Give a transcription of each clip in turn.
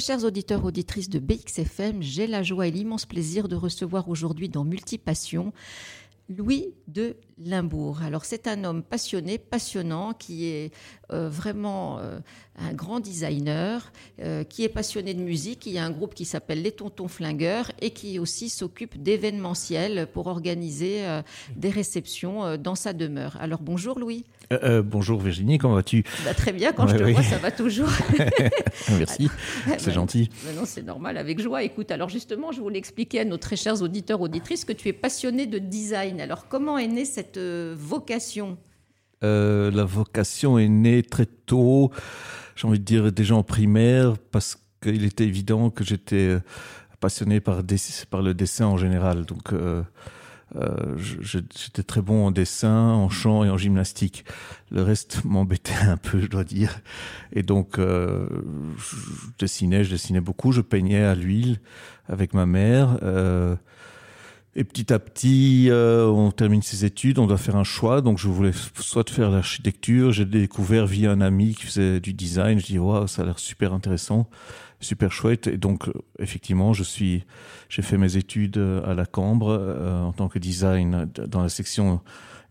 Chers auditeurs, auditrices de BXFM, j'ai la joie et l'immense plaisir de recevoir aujourd'hui dans Multipassion Louis de Limbourg. Alors c'est un homme passionné, passionnant, qui est euh, vraiment euh, un grand designer, euh, qui est passionné de musique. Il y a un groupe qui s'appelle Les Tontons Flingueurs et qui aussi s'occupe d'événementiels pour organiser des réceptions dans sa demeure. Alors bonjour Louis. bonjour Virginie, comment vas-tu? Bah, Très bien, quand je te vois, ça va toujours. Merci, c'est gentil. non, c'est normal, avec joie. Écoute, alors justement, je voulais expliquer à nos très chers auditeurs, auditrices, que tu es passionné de design. Alors comment est née cette vocation? Euh, La vocation est née très tôt, j'ai envie de dire déjà en primaire, parce qu'il était évident que j'étais euh, passionné par, par, le dessin en général. Donc, j'étais très bon en dessin, en chant et en gymnastique. Le reste m'embêtait un peu, je dois dire. Et donc, je dessinais, je dessinais beaucoup. Je peignais à l'huile avec ma mère. Et petit à petit, euh, on termine ses études, on doit faire un choix. Donc, je voulais soit faire l'architecture. J'ai découvert via un ami qui faisait du design. Je dis, waouh, ça a l'air super intéressant, super chouette. Et donc, effectivement, je suis, j'ai fait mes études à la Cambre euh, en tant que design dans la section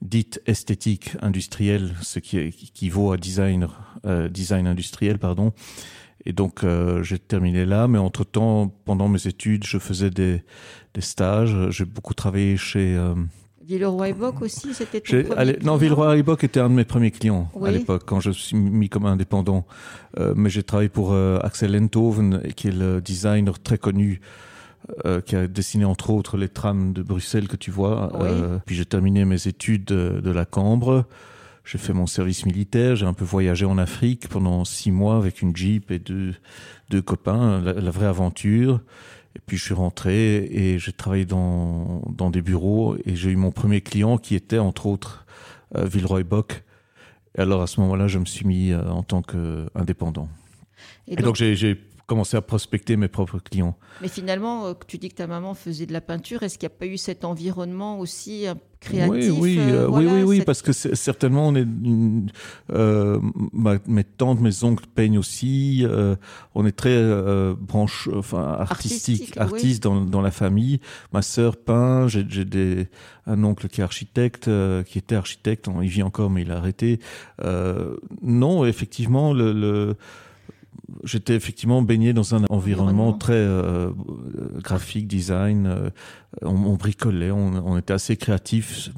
dite esthétique industrielle, ce qui, vaut à design, euh, design industriel, pardon. Et donc, euh, j'ai terminé là, mais entre-temps, pendant mes études, je faisis des, des stages. J'ai beaucoup travaillé chez... Euh, Villeroy Boc aussi, c'était Non, Villeroy Boc était un de mes premiers clients à l'époque, quand je suis mis comme indépendant. Euh, mais j'ai travaillé pour euh, Axel Enthoven, qui est le designer très connu, euh, qui a dessiné entre autres les trams de Bruxelles que tu vois. puis j'ai terminé mes études de, de la Cambre. J'ai fait mon service militaire, j'ai un peu voyagé en Afrique pendant six mois avec une Jeep et deux, deux copains, la, vraie aventure. Et puis je suis rentré et j'ai travaillé dans, dans des bureaux et j'ai eu mon premier client qui était entre autres euh, Villeroy Bock. Et alors à ce moment-là, je me suis mis euh, en tant qu'indépendant. Et, et donc, donc j'ai commencé à prospecter mes propres clients. Mais finalement, euh, tu dis que ta maman faisait de la peinture. Est-ce qu'il n'y a pas eu cet environnement aussi créatif Oui, oui, euh, oui, oui, oui, parce que certainement, on est, euh, mes tantes, mes oncles peignent aussi. Euh, on est très euh, branche, enfin artistique, artiste dans, dans, la famille. Ma sœur peint. J'ai des un oncle qui est architecte, qui était architecte. Il vit encore, mais il a arrêté. non, effectivement, le, le j'étais effectivement baigné dans un environnement, très euh, graphique, design. Euh, on, bricolait, on, était assez créatifs.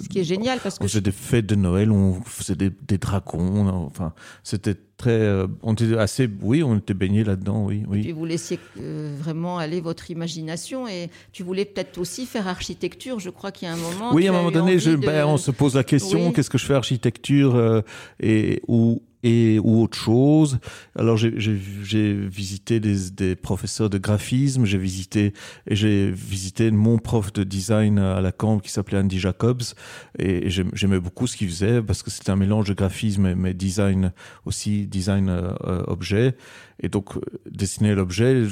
Ce qui est génial parce que on faisait des fêtes de Noël, on faisait des, des dragons. Enfin, c'était très. Euh, on était assez. Oui, on était baigné là-dedans. Oui, oui. Et vous laissiez vraiment aller votre imagination et tu voulais peut-être aussi faire architecture. Je crois qu'il y a un moment. Oui, à un moment donné, je, ben, on se pose la question qu'est-ce que je fais architecture et ou et ou autre chose. Alors j'ai visité des, des, professeurs de graphisme, j'ai visité et j'ai visité mon prof de design à la Cambre qui s'appelait Andy Jacobs et, j'aimais beaucoup ce qu'il faisait parce que c'était un mélange de graphisme mais design aussi design euh, objet et donc dessiner l'objet,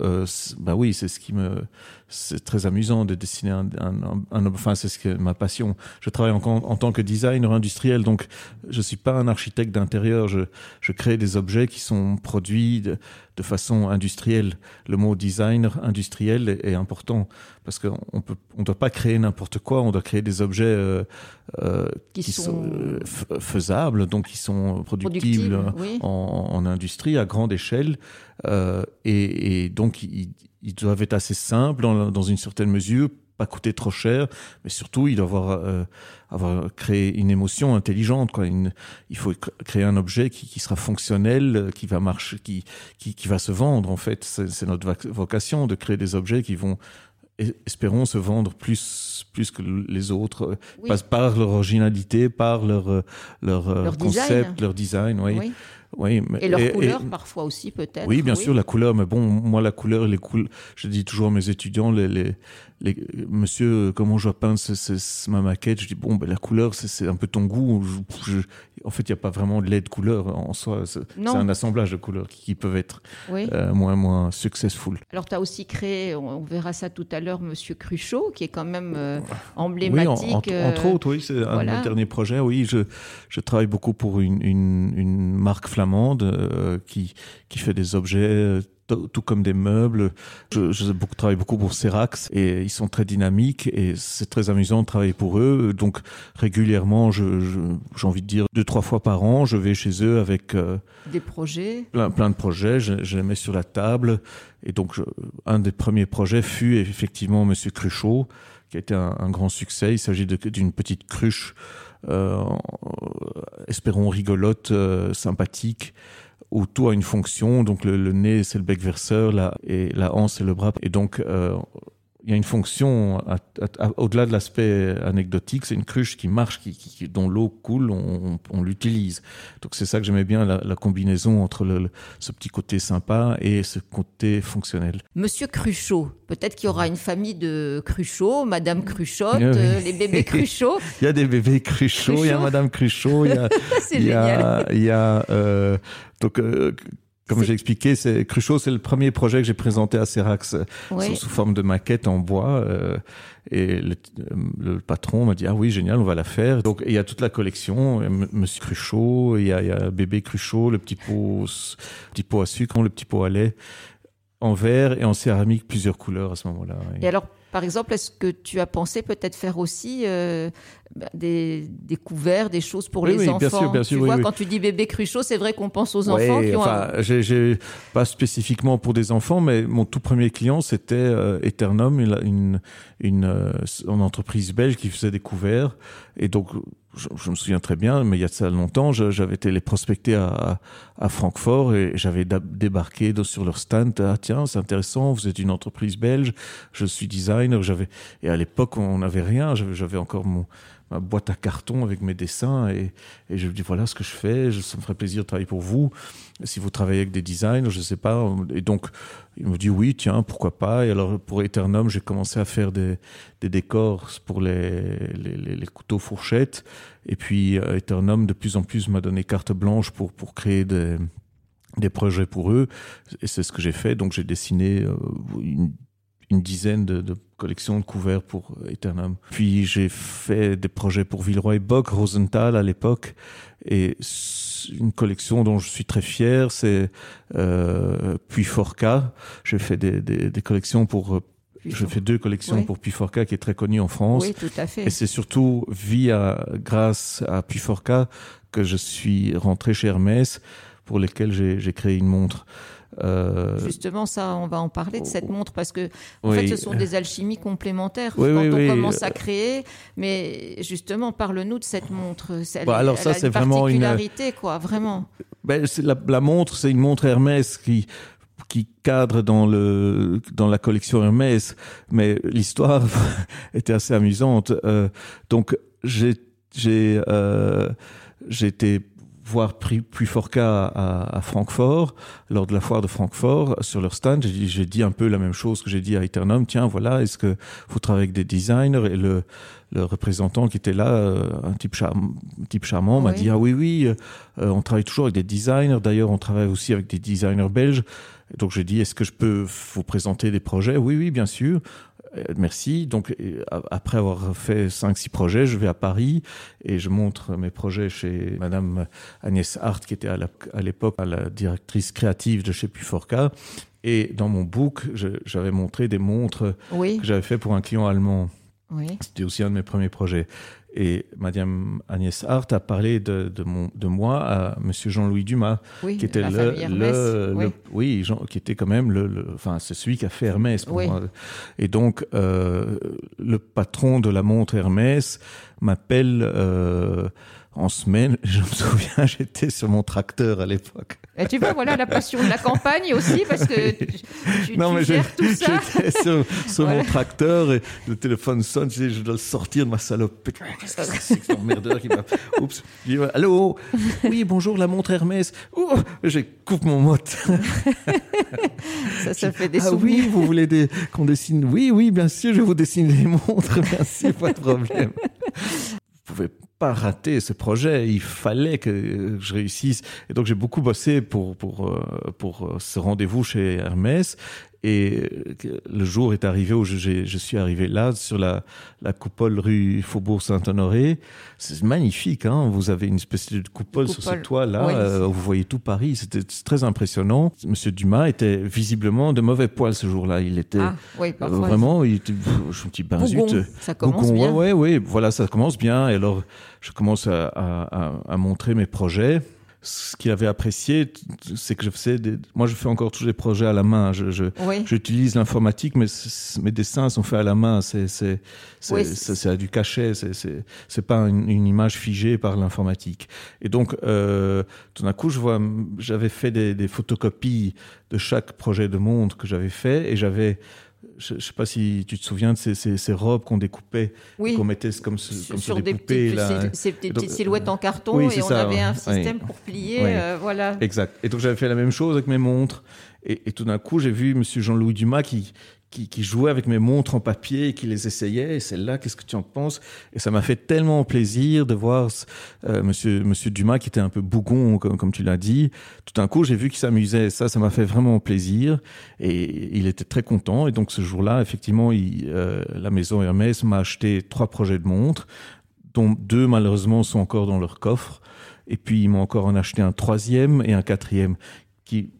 euh, bah oui c'est ce qui me c'est très amusant de dessiner un, un, enfin c'est ce que ma passion. Je travaille en, tant que designer industriel donc je suis pas un architecte d'intérieur je, je, crée des objets qui sont produits de, de façon industrielle. Le mot designer industriel est, est important parce qu'on peut, on doit pas créer n'importe quoi. On doit créer des objets euh, euh, qui, qui, sont, faisables, donc qui sont productibles oui. en, en, industrie à grande échelle. Euh, et, et, donc ils, ils doivent être assez simples dans, dans une certaine mesure pas coûter trop cher, mais surtout il doit avoir, euh, avoir créé une émotion intelligente. Quoi. Une, il faut créer un objet qui, qui sera fonctionnel, euh, qui va marcher, qui, qui, qui va se vendre. En fait, c'est notre vocation de créer des objets qui vont espérons se vendre plus plus que les autres oui. passe par leur originalité par leur euh, leur, leur concept design. leur design oui, oui. Oui, mais, et leur et, couleur et, parfois aussi peut-être. Oui, bien oui. sûr la couleur, mais bon, moi la couleur, les couleurs, je dis toujours à mes étudiants, les, les, les monsieur, comment je ce, ma maquette, je dis bon, ben la couleur, c'est un peu ton goût. Je, je, en fait, il n'y a pas vraiment de lait de couleur en soi. C'est un assemblage de couleurs qui, qui peuvent être oui. euh, moins moins successful. Alors tu as aussi créé, on, on, verra ça tout à l'heure, Monsieur Cruchot, qui est quand même euh, emblématique. Oui, en, en, euh, entre autres, oui, c'est voilà. un de mes derniers projets. Oui, je, je travaille beaucoup pour une, une, une marque flamande euh, qui, qui fait des objets tout comme des meubles. Je, travaille beaucoup pour Serax et ils sont très dynamiques et c'est très amusant de travailler pour eux. Donc régulièrement, j'ai je, envie de dire deux trois fois par an, je vais chez eux avec euh, des projets, plein, plein de projets. Je, je, les mets sur la table et donc un des premiers projets fut effectivement Monsieur Cruchot, qui a été un, un grand succès. Il s'agit d'une petite cruche, euh, espérons rigolote, euh, sympathique où tout a une fonction. Donc le, nez, c'est le bec verseur, là, et la hanse, c'est le bras. Et donc, euh, il y a une fonction au-delà de l'aspect anecdotique, c'est une cruche qui marche, qui, qui dont l'eau coule, on, on l'utilise. Donc c'est ça que j'aimais bien la, la, combinaison entre le, le, ce petit côté sympa et ce côté fonctionnel. Monsieur Cruchot, peut-être qu'il y aura une famille de Cruchot, Madame Cruchotte, oui. euh, les bébés Cruchot. il y a des bébés Cruchot, Cruchot. il y a Madame Cruchot, il y a, il y a, il y a euh, donc euh, comme j'ai expliqué, c'est Cruchot, c'est le premier projet que j'ai présenté à Serax oui. sous, sous, forme de maquette en bois. Euh, et le, le patron m'a dit ah oui génial, on va la faire. Donc il y a toute la collection, Monsieur Cruchot, il y a, il y a bébé Cruchot, le petit pot, petit pot à sucre, le petit pot à lait en verre et en céramique plusieurs couleurs à ce moment-là. Et alors par exemple, est-ce que tu as pensé peut-être faire aussi euh, des, des, couverts, des choses pour oui, les oui, enfants bien sûr, bien sûr, Tu oui, vois, quand tu dis bébé cruchot, c'est vrai qu'on pense aux enfants qui enfin, ont. J'ai, pas spécifiquement pour des enfants, mais mon tout premier client c'était euh, Eternum, une, une, une, euh, une entreprise belge qui faisait des couverts, et donc je, me souviens très bien, mais il y a de ça longtemps, j'avais été les prospecter à, à Francfort et j'avais débarqué sur leur stand. Ah tiens, c'est intéressant, vous êtes une entreprise belge, je suis designer. J'avais et à l'époque on n'avait rien, j'avais encore mon ma boîte à carton avec mes dessins et, je me dis voilà ce que je fais, je, ça me ferait plaisir de travailler pour vous. Si vous travaillez avec des designers, je sais pas. Et donc il me dit oui, tiens, pourquoi pas. Et alors pour Eternum, j'ai commencé à faire des, décors pour les couteaux fourchettes. Et puis euh, Eternum de plus en plus m'a donné carte blanche pour pour créer des des projets pour eux et c'est ce que j'ai fait donc j'ai dessiné euh, une une dizaine de, de collections de couverts pour Eternum. Puis j'ai fait des projets pour Villeroy et Bock, Rosenthal à l'époque, et une collection dont je suis très fier, c'est euh, Puis Forca. J'ai fait des, des, des collections pour je fais deux collections oui. pour Puiforca qui est très connu en France. Oui, tout à fait. Et c'est surtout via, grâce à Puiforca que je suis rentré chez Hermès pour lesquels j'ai créé une montre. Euh... Justement, ça, on va en parler de cette montre parce que, en oui. fait, ce sont des alchimies complémentaires oui, quand oui, on commence à créer. Mais justement, parle-nous de cette montre. Elle, bah, alors ça, c'est vraiment une particularité, quoi, vraiment. Ben, la, la montre, c'est une montre Hermès qui qui cadre dans le dans la collection Hermès, mais l'histoire était assez amusante. Euh, donc j'ai j'ai euh, j'ai été voir Puiforca à, à Francfort lors de la foire de Francfort sur leur stand j'ai dit un peu la même chose que j'ai dit à Eternum tiens voilà est-ce que vous travaillez avec des designers? Et le le représentant qui était là euh, un type charmant, type charmant m'a dit ah oui oui euh, on travaille toujours avec des designers. D'ailleurs on travaille aussi avec des designers belges. Donc j'ai dit est-ce que je peux vous présenter des projets? Oui oui bien sûr merci. Donc, après avoir fait 5-6 projets, je vais à Paris et je montre mes projets chez Madame Agnès Hart, qui était à l'époque la, directrice créative de chez Puforca. Et dans mon book, j'avais montré des montres oui. que j'avais fait pour un client allemand. Oui. C'était aussi un de mes premiers projets. Et Madame Agnès Hart a parlé de, de, mon, de moi à Monsieur Jean-Louis Dumas, oui, qui était le, le, oui. le, oui, Jean, qui était quand même le, le enfin, c'est celui qui a fait Hermès pour oui. moi. Et donc, euh, le patron de la montre Hermès m'appelle euh, en semaine. Je me souviens, j'étais sur mon tracteur à l'époque. Et tu vois, voilà la passion de la campagne aussi, parce que tu, tu, non, tu mais gères tout ça. J'étais sur, sur voilà. mon tracteur et le téléphone sonne, je, dis, je dois sortir de ma salopette. Qu'est-ce que c'est que cet emmerdeur qui m'a... Oups. Je dis, allô? Oui, bonjour, la montre Hermès. Oh, je coupe mon moteur. ça, ça fait des ah, souvenirs. oui, vous voulez des... qu'on dessine? Oui, oui, bien sûr, je vous dessiner les montres, bien sûr, pas de problème. Vous pouvez pas rater ce projet. Il fallait que je réussisse. Et donc, j'ai beaucoup bossé pour, pour, pour ce rendez-vous chez Hermès. Et le jour est arrivé où je, je suis arrivé là, sur la, la coupole rue Faubourg Saint-Honoré. C'est magnifique, hein vous avez une espèce de coupole, sur ce toit-là, euh, vous voyez tout Paris, c'était très impressionnant. Monsieur Dumas était visiblement de mauvais poil ce jour-là, il était ah, oui, euh, vraiment, il était, je me dis, ben zut, ça commence bien. Ouais, ouais, voilà, ça commence bien, et alors je commence à, à, à montrer mes projets ce qu'il avait apprécié, c'est que je faisais des... moi je fais encore tous les projets à la main. Je, je j'utilise l'informatique, mais mes dessins sont faits à la main. C'est c'est c'est du cachet. C'est c'est c'est pas une, une, image figée par l'informatique. Et donc euh, tout d'un coup, je vois, j'avais fait des, des photocopies de chaque projet de montre que j'avais fait, et j'avais je ne sais pas si tu te souviens de ces, ces, ces robes qu'on découpait, qu'on mettait comme, comme sur, des, poupées. Ces, petites silhouettes en carton et on avait un système pour plier. Euh, voilà. Exact. Et donc j'avais fait la même chose avec mes montres. Et, et tout d'un coup, j'ai vu Monsieur Jean-Louis Dumas qui, qui, jouait avec mes montres en papier et qui les essayait. Et celle-là, qu'est-ce que tu en penses? Et ça m'a fait tellement plaisir de voir euh, Monsieur Monsieur Dumas qui était un peu bougon, comme, comme tu l'as dit. Tout d'un coup, j'ai vu qu'il s'amusait. Ça, ça m'a fait vraiment plaisir. Et il était très content. Et donc ce jour-là, effectivement, euh, la maison Hermès m'a acheté trois projets de montres, dont deux malheureusement sont encore dans leur coffre. Et puis ils m'ont encore en acheté un troisième et un quatrième qui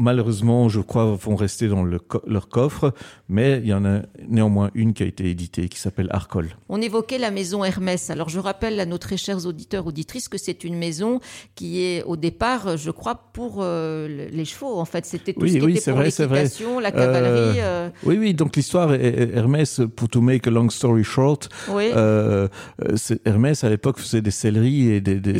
malheureusement, je crois, vont rester dans le leur coffre, mais il y en a néanmoins une qui a été éditée, qui s'appelle Arcol. On évoquait la maison Hermès. Alors, je rappelle à nos très chers auditeurs, auditrices, que c'est une maison qui est, au départ, je crois, pour euh, les chevaux. En fait, c'était tout oui, ce qui oui, était pour l'équitation, la cavalerie. Euh... Euh... Oui, oui, donc l'histoire, Hermès, pour to make a long story short, oui. euh, Hermès, à l'époque, faisait des céleries et des... Des,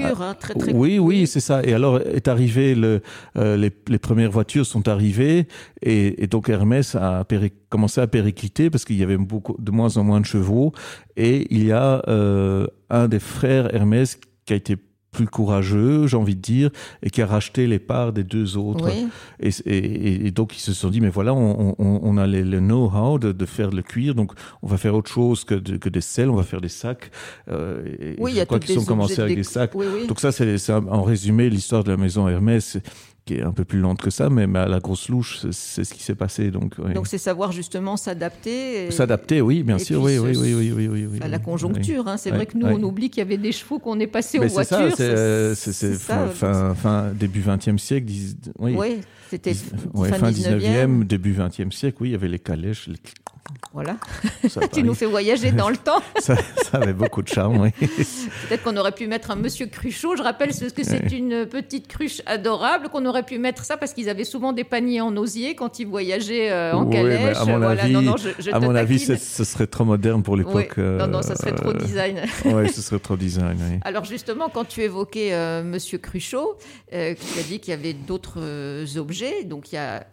ah, hein, très, très... Oui, oui, c'est ça. Et alors, est arrivé le, euh, les, les premières voitures sont arrivées et, et donc Hermès a commencé à péricliter parce qu'il y avait beaucoup de moins en moins de chevaux et il y a euh, un des frères Hermès qui a été plus courageux, j'ai envie de dire, et qui a racheté les parts des deux autres. Oui. Et, et, et, donc ils se sont dit, mais voilà, on, on, on a le, know-how de, de, faire le cuir, donc on va faire autre chose que, de, que des selles, on va faire des sacs. Euh, oui, il y a qu'ils ont commencé avec des, des sacs. Oui, oui. Donc ça, c'est en résumé l'histoire de la maison Hermès qui est un peu plus lente que ça, mais, mais à la grosse louche, c'est ce qui s'est passé. Donc, oui. donc c'est savoir justement s'adapter. S'adapter, oui, bien sûr, oui, oui, oui, oui, oui, oui, oui, À la conjoncture, hein. c'est vrai que nous, on oublie qu'il y avait des chevaux qu'on est passé mais aux voitures. C'est c'est fin, fin, fin, début 20e siècle. Oui, oui c'était ouais, fin 19e, début 20e siècle, oui, il y avait les calèches, les voilà. tu nous fais voyager dans le temps. ça, ça, avait beaucoup de charme, oui. Peut-être qu'on aurait pu mettre un Monsieur Cruchot. Je rappelle que c'est une petite cruche adorable, qu'on aurait pu mettre ça parce qu'ils avaient souvent des paniers en osier quand ils voyageaient euh, en oui, calèche. à mon voilà. avis, non, non, je, je à mon avis ce serait trop moderne pour l'époque. Oui. Non, non, ça serait trop design. oui, ce serait trop design. Oui. Alors justement, quand tu évoquais euh, Monsieur Cruchot, euh, tu as dit qu'il y avait d'autres euh, objets. Donc il y a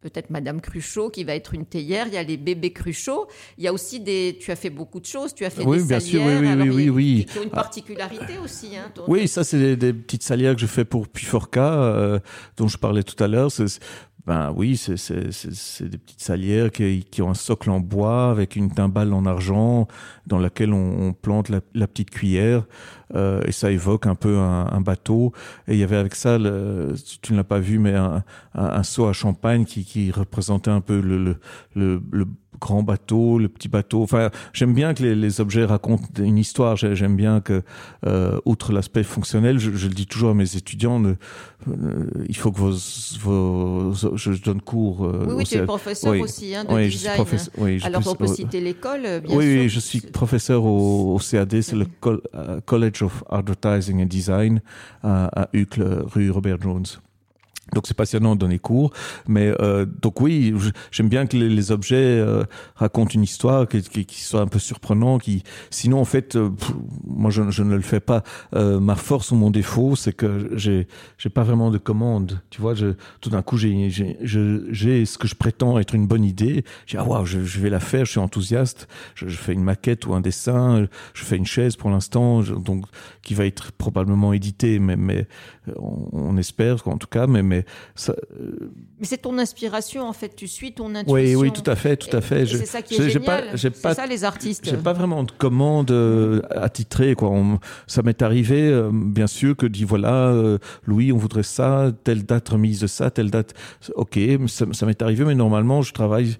peut-être Madame Cruchot qui va être une théière, il y a les bébés Cruchot, il y a aussi des... Tu as fait beaucoup de choses, tu as fait oui, des bien salières, sûr, oui, oui, alors, oui, oui, qui ont une particularité ah. aussi. Hein, ton... Oui, ça c'est des, des, petites salières que je fais pour Puforca, euh, dont je parlais tout à l'heure. Ben oui, c'est des petites salières qui, qui, ont un socle en bois avec une timbale en argent dans laquelle on, on plante la, la, petite cuillère euh, et ça évoque un peu un, un, bateau. Et il y avait avec ça, le, tu ne l'as pas vu, mais un, un, seau à champagne qui, qui représentait un peu le, le, le grand bateau, le petit bateau. Enfin, j'aime bien que les, les, objets racontent une histoire. J'aime bien que, euh, outre l'aspect fonctionnel, je, je, le dis toujours à mes étudiants, ne, euh, il faut que vos, vos, je donne cours. Euh, oui, oui tu es professeur oui. aussi hein, de oui, design. oui, Alors, on peut citer l'école, bien oui, sûr. Oui, je suis professeur au, au CAD, c'est le Col uh, College of Advertising and Design à, à Uccle, rue Robert Jones. Donc c'est passionnant de donner cours, mais euh, donc oui, j'aime bien que les, objets euh, racontent une histoire qui, qui, qui, soit un peu surprenant. Qui, sinon en fait, euh, moi je, ne le fais pas. Euh, ma force ou mon défaut, c'est que j'ai j'ai pas vraiment de commande. Tu vois, je, tout d'un coup j'ai j'ai ce que je prétends être une bonne idée. J'ai ah waouh, je, vais la faire. Je suis enthousiaste. Je, fais une maquette ou un dessin. Je fais une chaise pour l'instant, donc qui va être probablement édité, mais mais on, on espère en tout cas, mais mais mais ça, mais c'est ton inspiration en fait. Tu suis ton intuition. Oui, oui, tout à fait, tout à fait. C'est ça qui est génial. C'est ça les artistes. J'ai pas vraiment de commande attitrée quoi. ça m'est arrivé, bien sûr, que dit voilà, Louis, on voudrait ça, telle date remise de ça, telle date. Ok, ça, ça m'est arrivé, mais normalement, je travaille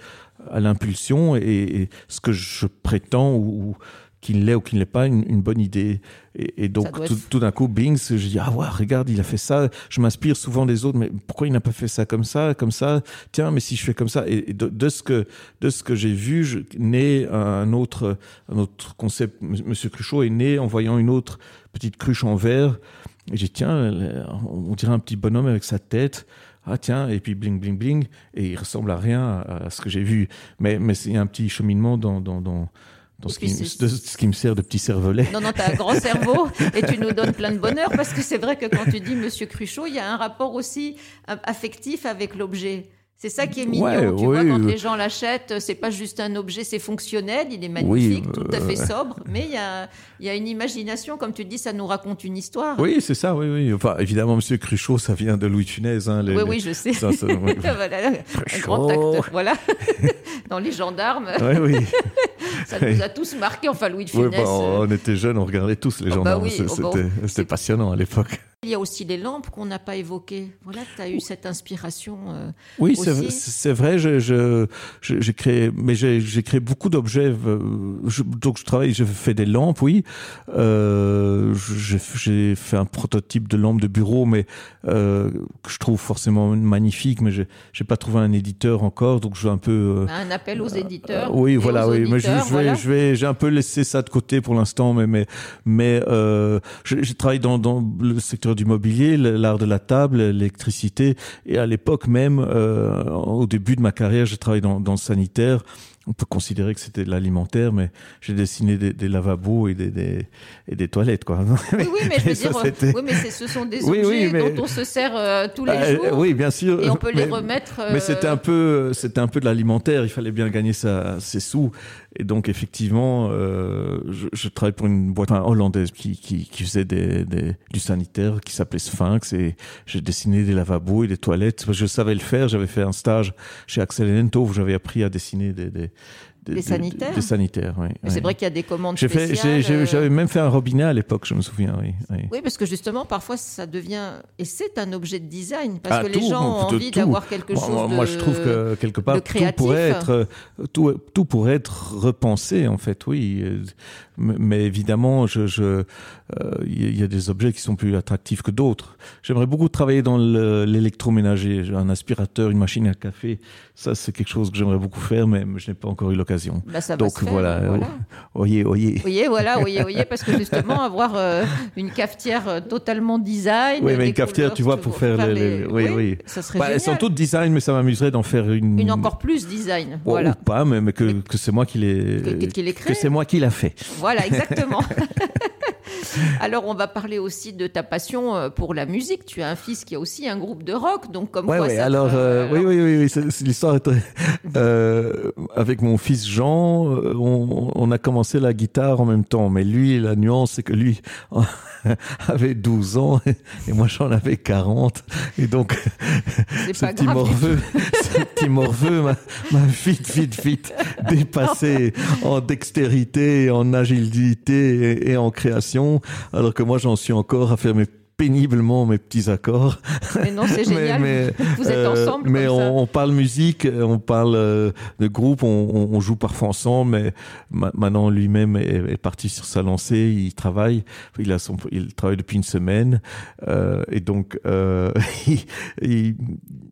à l'impulsion et, ce que je prétends ou, qu'il l'est ou qu'il ne l'est pas une, bonne idée. Et, donc tout, d'un coup, Bings, je dis ah ouais, regarde, il a fait ça. Je m'inspire souvent des autres, mais pourquoi il n'a pas fait ça comme ça, comme ça? Tiens, mais si je fais comme ça. Et, de, ce que de ce que j'ai vu, je, né un autre un autre concept. Monsieur Cruchot est né en voyant une autre petite cruche en verre. Et j'ai tiens, on dirait un petit bonhomme avec sa tête ah tiens, et puis bling, bling, bling, et il ressemble à rien à, ce que j'ai vu. Mais, mais c'est un petit cheminement dans, dans, dans, dans ce qui, ce qui, me sert de petit cervelet. Non, non, tu as un grand cerveau et tu nous donnes plein de bonheur parce que c'est vrai que quand tu dis Monsieur Cruchot, il y a un rapport aussi affectif avec l'objet. C'est ça qui est mignon. tu vois, quand les gens l'achètent, c'est pas juste un objet, c'est fonctionnel, il est magnifique, tout à fait euh, sobre, mais il y a, y a, une imagination, comme tu dis, ça nous raconte une histoire. Oui, c'est ça, oui, oui. Enfin, évidemment, Monsieur Cruchot, ça vient de Louis Funès. Hein, oui, oui, je sais. Ça, voilà, un grand acteur, voilà. Dans Les Gendarmes. Oui, oui. ça nous a tous marqué, enfin, Louis de Funès. Oui, on était jeunes, on regardait tous Les oh, bah Gendarmes. Oh, bah C'était passionnant à l'époque. Il y a aussi les lampes qu'on n'a pas évoquées. Voilà, tu as eu cette inspiration. Euh, oui, c'est vrai. J'ai créé, mais j'ai créé beaucoup d'objets. Donc je travaille, je fais des lampes, oui. Euh, j'ai fait un prototype de lampe de bureau, mais euh, que je trouve forcément magnifique, mais j'ai pas trouvé un éditeur encore, donc je vais un peu. un appel aux éditeurs. oui, voilà, oui. mais je, vais, je vais, j'ai un peu laissé ça de côté pour l'instant, mais mais mais j'ai travaillé dans, dans le secteur du mobilier, l'art de la table, l'électricité. Et à l'époque même, euh, au début de ma carrière, j'ai travaillé dans, dans le sanitaire on peut considérer que c'était de l'alimentaire, mais j'ai dessiné des, lavabos et des, et des toilettes, quoi. Oui, oui, mais je veux dire, oui, mais ce sont des objets dont on se sert euh, tous les bah, jours. oui, bien sûr. Et on peut les remettre. Mais c'était un peu, c'était un peu de l'alimentaire. Il fallait bien gagner sa, ses sous. Et donc effectivement, euh, je, je, travaille pour une boîte hollandaise qui, qui, qui faisait des, des, du sanitaire, qui s'appelait Sphinx, et j'ai dessiné des lavabos et des toilettes. Je savais le faire. J'avais fait un stage chez Axel Nento où j'avais appris à dessiner des, des des, sanitaires Des sanitaires, oui. C'est vrai qu'il y a des commandes spéciales. Euh, j'avais même fait un robinet à l'époque, je me souviens, oui, oui. parce que justement, parfois, ça devient... Et c'est un objet de design, parce ah, que les gens ont envie d'avoir quelque chose moi, de Moi, je trouve que, quelque part, tout pourrait, être, tout, tout, pourrait être repensé, en fait, oui. Mais évidemment, je... je il y a des objets qui sont plus attractifs que d'autres. J'aimerais beaucoup travailler dans l'électroménager, un aspirateur, une machine à café. Ça, c'est quelque chose que j'aimerais beaucoup faire, mais je n'ai pas encore eu l'occasion. Bah, Donc voilà, voilà. Oyez, oyez. Oyez, voilà, oyez, oyez, parce que justement, avoir euh, une cafetière euh, totalement design. Oui, mais une cafetière, tu vois, pour faire, les, Oui, oui. Ça serait bah, Elles sont toutes design, mais ça m'amuserait d'en faire une. Une encore plus design. voilà. Ou pas, mais, que, que c'est moi qui l'ai. Que, que c'est moi qui l'a fait. Voilà, exactement. Alors, on va parler aussi de ta passion euh, pour la musique. Tu as un fils qui a aussi un groupe de rock, donc comme ouais, quoi ouais, alors, euh, oui, oui, oui, oui, l'histoire est très... Euh, avec mon fils Jean, on, on, a commencé la guitare en même temps, mais lui, la nuance, c'est que lui avait 12 ans et moi j'en avais 40. Et donc, ce petit, morveux, ce petit morveux m'a vite, vite, vite dépassé en dextérité, en agilité et en création, alors que moi j'en suis encore à faire péniblement mes petits accords. Mais non, c'est génial. mais, Vous êtes euh, ensemble. mais on, parle musique, on parle euh, de groupe, on, on, joue parfois ensemble. Mais maintenant, lui-même est, parti sur sa lancée. Il travaille. Il a son, il travaille depuis une semaine. Euh, et donc, euh, il,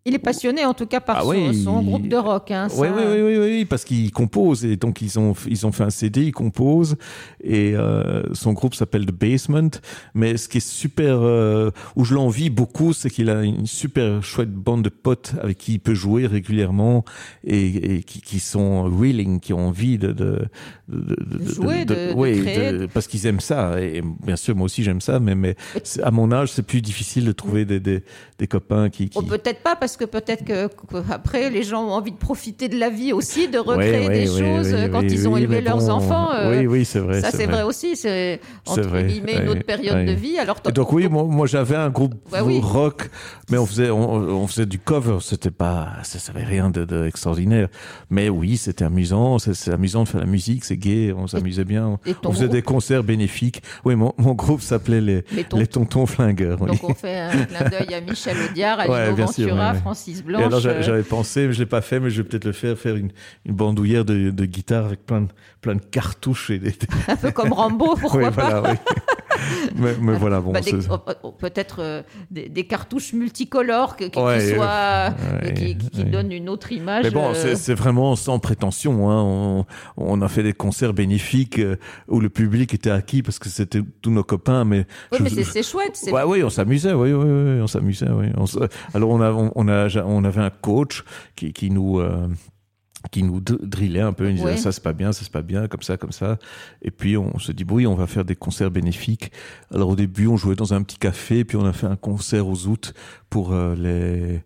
il, est passionné en tout cas par ah son, groupe de rock. Hein, oui, oui, oui, oui, oui, parce qu'il compose. Et donc, ils ont, ils ont fait un CD, il compose. Et euh, son groupe s'appelle The Basement. Mais ce qui est super euh, où je l'envie beaucoup, c'est qu'il a une super chouette bande de potes avec qui il peut jouer régulièrement et, et qui, qui, sont willing, qui ont envie de, de, de, de jouer, de, oui, parce qu'ils aiment ça. Et bien sûr, moi aussi j'aime ça, mais, mais à mon âge, c'est plus difficile de trouver des, des, des copains qui. qui... Oh, peut-être pas, parce que peut-être que, après les gens ont envie de profiter de la vie aussi, de recréer des choses quand ils ont élevé leurs enfants. Euh, oui, oui, c'est vrai. Ça, c'est vrai. aussi. C'est entre guillemets une autre période de vie. Alors, donc oui, moi, moi j'avais un groupe rock, mais on faisait, on, faisait du cover. C'était pas, ça, ça avait rien d'extraordinaire. mais oui, c'était amusant. C'est amusant de faire la musique, c'est gay, on s'amusait bien. On faisait des concerts bénéfiques. Oui, mon, mon groupe s'appelait les, les, Tontons Flingueurs. Donc on fait un clin d'œil à Michel Audiard, à ouais, Ventura, Francis Blanche. alors j'avais pensé, mais je l'ai pas fait, mais je vais peut-être le faire, faire une, une bandoulière de, de guitare avec plein de, plein de cartouches et des... un peu comme Rambo, pourquoi pas. Voilà, mais, voilà, bon. Bah, oh, oh, peut-être euh, des, cartouches multicolores qui, soient, qui, donnent une autre image. Mais bon, euh. c'est vraiment sans prétention. Hein. On, on, a fait des concerts bénéfiques euh, où le public était acquis parce que c'était tous nos copains. Mais oui, mais c'est chouette. Oui, on s'amusait. Oui, oui, oui, on s'amusait. Oui. alors on a, on, a, on avait un coach qui, qui nous qui nous drillait un peu, il disait ça c'est pas bien, ça c'est pas bien, comme ça, comme ça. Et puis on se dit oui, on va faire des concerts bénéfiques. Alors au début on jouait dans un petit café, puis on a fait un concert aux août pour euh, les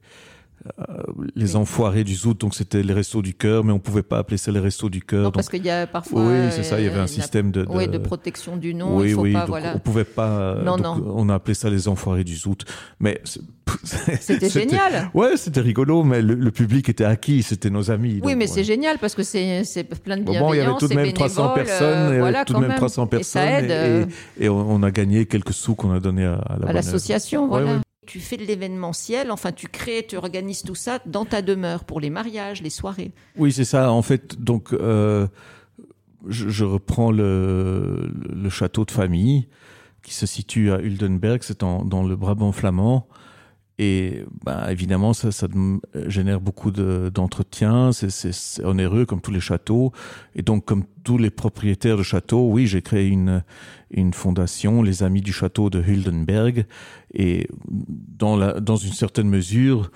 euh, les enfoirés du Zout, donc c'était les restos du cœur, mais on pouvait pas appeler ça les restos du cœur. parce qu'il y a parfois. Oui, c'est ça, il y avait un système de, de... de protection du nom. Oui, il faut oui, pas, donc voilà. on pouvait pas. Non, non. On a appelé ça les enfoirés du Zout, mais c'était génial. Ouais, c'était rigolo, mais le, public était acquis, c'était nos amis. Oui, mais c'est génial parce que c'est plein de bienveillance. Bon, il y avait tout de même 300 personnes, voilà, tout de même 300 personnes, et, ça aide. et, on a gagné quelques sous qu'on a donné à, à l'association. Voilà tu fais de l'événementiel, enfin tu crées, tu organises tout ça dans ta demeure pour les mariages, les soirées. Oui, c'est ça. En fait, donc euh, je, reprends le, le, château de famille qui se situe à Huldenberg, c'est dans le Brabant flamand. Et bah, évidemment, ça, ça génère beaucoup d'entretien, c'est onéreux comme tous les châteaux. Et donc, comme tous les propriétaires de châteaux, oui, j'ai créé une, une fondation, les Amis du Château de Hildenberg. Et dans, la, dans une certaine mesure,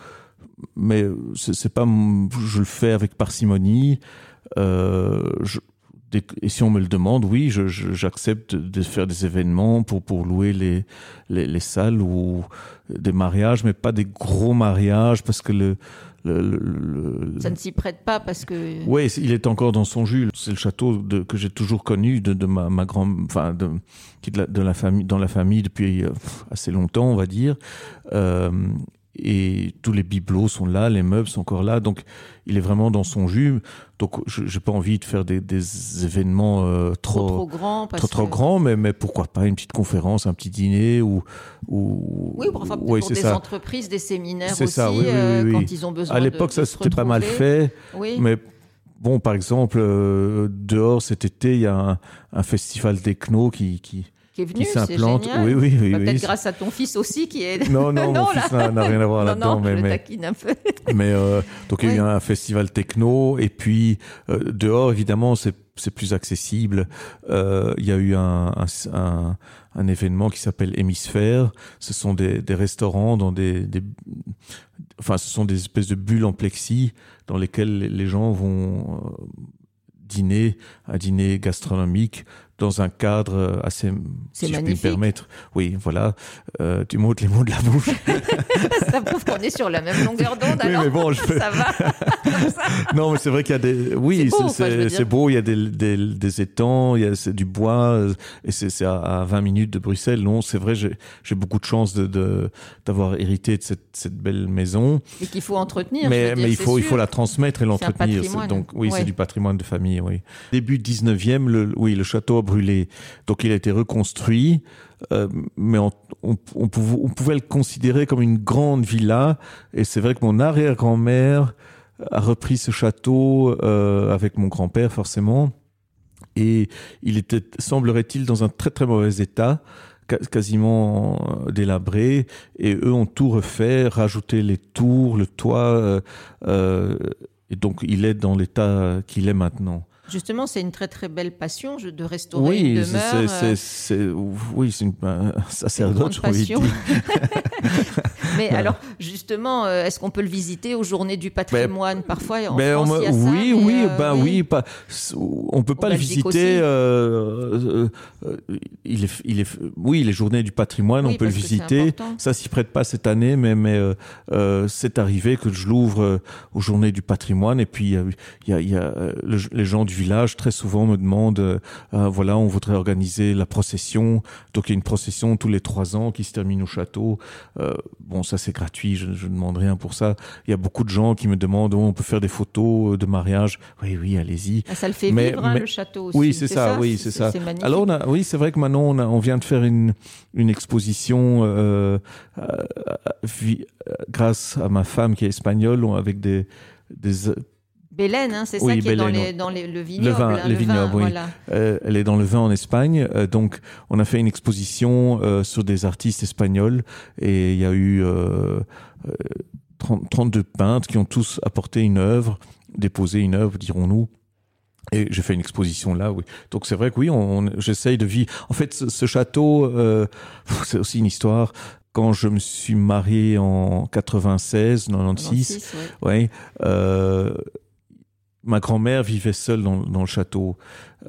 mais c'est pas, je le fais avec parcimonie. Euh, je, et si on me le demande, oui, j'accepte de faire des événements pour, pour louer les, les, les, salles ou des mariages, mais pas des gros mariages parce que le. le, le ça ne s'y prête pas parce que. Oui, il est encore dans son jus. C'est le château de, que j'ai toujours connu de, de ma, ma enfin, de, qui de la, de la famille, dans la famille depuis euh, assez longtemps, on va dire. Euh, et tous les bibelots sont là, les meubles sont encore là, donc il est vraiment dans son jus. Donc j'ai pas envie de faire des, des événements euh, trop trop, grands, trop, trop grands, mais mais pourquoi pas une petite conférence, un petit dîner ou ou oui, pour, enfin, pour des entreprises, des séminaires aussi ça, oui, euh, quand ils ont besoin. À l'époque, ça c'était pas mal fait, mais bon, par exemple, euh, dehors cet été, il y a un, un festival techno qui qui qui est venu, c'est génial. Oui, oui, oui. Bah, peut-être grâce à ton fils aussi qui est. Non, non, mon fils n'a rien à voir là-dedans. mais, je mais, taquine un peu. mais euh, donc il y a eu un festival techno et puis euh, dehors évidemment c'est c'est plus accessible. Euh, il y a eu un, un, un, événement qui s'appelle Hémisphère. Ce sont des, des restaurants dans des, des, enfin, ce sont des espèces de bulles en plexi dans lesquelles les gens vont euh, dîner, un dîner gastronomique dans un cadre euh, assez, si je puis me permettre. Oui, voilà, euh, tu m'ôtes les mots de la bouche. ça prouve qu'on est sur la même longueur d'onde. Oui, mais bon, je ça va. non, mais c'est vrai qu'il y a des. Oui, c'est beau, il y a des, des, des étangs, il y a du bois, et c'est à, 20 minutes de Bruxelles. Non, c'est vrai, j'ai beaucoup de chance de d'avoir hérité de cette, cette belle maison. Et qu'il faut entretenir. Mais, mais il faut il faut la transmettre et l'entretenir. Donc oui, c'est du patrimoine de famille. Oui. Début 19e, le, oui, le château brûlé. Donc il a été reconstruit, euh, mais on, pouvait, le considérer comme une grande villa. Et c'est vrai que mon arrière-grand-mère a repris ce château euh, avec mon grand-père forcément. Et il était, semblerait-il, dans un très très mauvais état quasiment délabré et eux ont tout refait, rajouté les tours, le toit euh, euh et donc il est dans l'état qu'il est maintenant. Justement, c'est une très très belle passion de restaurer oui, une demeure. C'est, oui, c'est une, un sacerdoce, passion. Mais alors, justement, euh, est-ce qu'on peut le visiter aux Journées du patrimoine Parfois, en France, on, il y a oui, ça, oui, ben oui, pas, on peut pas le visiter. Euh, euh, il est, il est, oui, les Journées du patrimoine, on peut le visiter. Ça s'y prête pas cette année, mais mais euh, c'est arrivé que je l'ouvre aux Journées du patrimoine et puis il y a, y a, y a les gens du du village très souvent me demandent, voilà, on voudrait organiser la procession. Donc il y a une procession tous les trois ans qui se termine au château. bon, ça c'est gratuit, je, ne demande rien pour ça. Il y a beaucoup de gens qui me demandent, oh, on peut faire des photos de mariage. Oui, oui, allez-y. Ah, ça le fait vivre, hein, le château aussi. Oui, c'est ça, oui, c'est ça. Alors on a, oui, c'est vrai que maintenant on, on vient de faire une, une exposition euh, grâce à ma femme qui est espagnole, avec des, des Bélène, hein, c'est ça qui est dans, les, dans les, le vignoble. Le vin, hein, les vignobles, oui. Euh, elle est dans le vin en Espagne. Euh, donc, on a fait une exposition euh, sur des artistes espagnols et il y a eu 30, 32 peintres qui ont tous apporté une œuvre, déposé une œuvre, dirons-nous. Et j'ai fait une exposition là, oui. Donc c'est vrai que oui, on, j'essaye de vivre. En fait, ce, château, c'est aussi une histoire quand je me suis marié en 96, 96, ouais. euh, ma grand-mère vivait seule dans, le château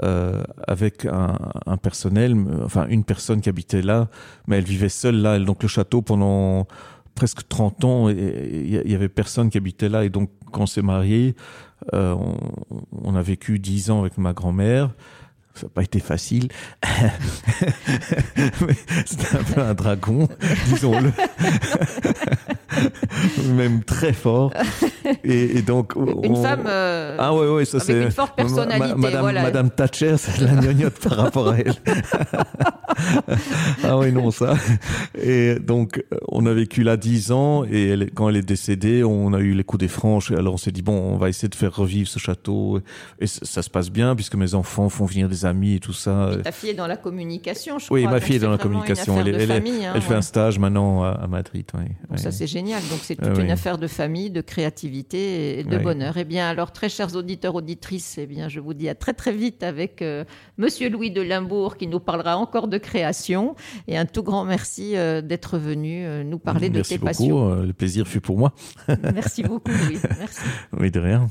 euh, avec un, un, personnel, enfin une personne qui habitait là, mais elle vivait seule là. Donc le château pendant presque 30 ans, il y, avait personne qui habitait là. Et donc quand on s'est marié, euh, on, on, a vécu 10 ans avec ma grand-mère ça n'a pas été facile. C'était un peu un dragon, disons-le. Même très fort. Et, donc. Une femme. Euh, ah ouais, ouais, ça c'est. Avec une forte personnalité. Madame, voilà. Madame Thatcher, c'est la gnognotte par rapport à elle. ah oui, non, ça. Et donc, on a vécu là dix ans et elle, quand elle est décédée, on a eu les coups des franches. Et alors, on s'est dit, bon, on va essayer de faire revivre ce château. Et ça, se passe bien puisque mes enfants font venir des amis et tout ça. ta fille est dans la communication, je oui, crois. Oui, ma fille est dans la communication. Elle, elle, famille, hein, elle fait un stage maintenant à, Madrid. Donc ça, c'est génial. Donc, c'est toute une affaire de famille, de créativité et de bonheur. Eh bien, alors, très chers auditeurs, auditrices, eh bien, je vous dis à très, très vite avec euh, Monsieur Louis de Limbourg qui nous parlera encore de création. Et un tout grand merci euh, d'être venu euh, nous parler de tes passions. Merci beaucoup. le plaisir fut pour moi. merci beaucoup, Louis. Merci. Oui, de rien.